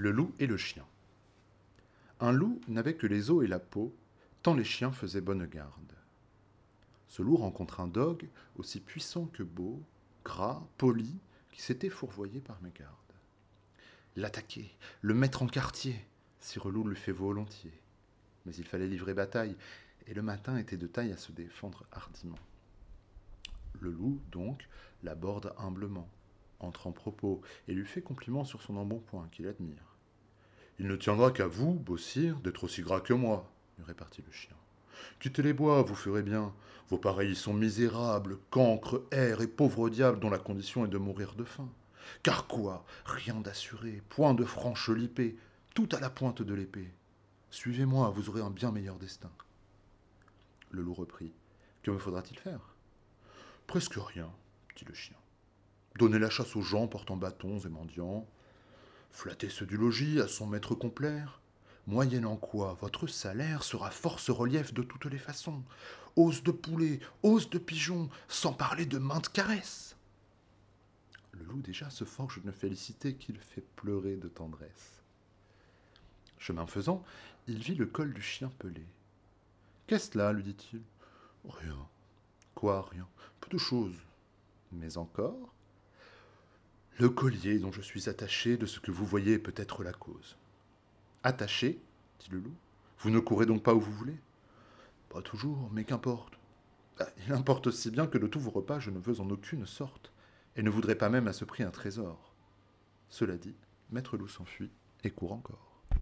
Le loup et le chien. Un loup n'avait que les os et la peau, tant les chiens faisaient bonne garde. Ce loup rencontre un dogue aussi puissant que beau, gras, poli, qui s'était fourvoyé par mégarde. L'attaquer, le mettre en quartier, si relou le fait volontiers. Mais il fallait livrer bataille, et le matin était de taille à se défendre hardiment. Le loup, donc, l'aborde humblement, entre en propos, et lui fait compliment sur son embonpoint qu'il admire. Il ne tiendra qu'à vous, beau sire, d'être aussi gras que moi, lui répartit le chien. Quittez les bois, vous ferez bien. Vos pareils sont misérables, cancres, airs et pauvres diables dont la condition est de mourir de faim. Car quoi? Rien d'assuré, point de franche lipée, tout à la pointe de l'épée. Suivez-moi, vous aurez un bien meilleur destin. Le loup reprit. Que me faudra-t-il faire? Presque rien, dit le chien. Donner la chasse aux gens portant bâtons et mendiants, flatter ceux du logis à son maître complaire, moyennant quoi votre salaire sera force relief de toutes les façons, os de poulet, os de pigeon, sans parler de maintes caresses. Le loup déjà se forge une félicité qu'il fait pleurer de tendresse. Chemin faisant, il vit le col du chien pelé. Qu'est-ce là lui dit-il? Rien. Quoi, rien? Peu de choses. Mais encore Le collier dont je suis attaché de ce que vous voyez peut être la cause. Attaché dit le loup. Vous ne courez donc pas où vous voulez Pas toujours, mais qu'importe. Ah, il importe aussi bien que de tous vos repas je ne veux en aucune sorte, et ne voudrais pas même à ce prix un trésor. Cela dit, maître loup s'enfuit et court encore.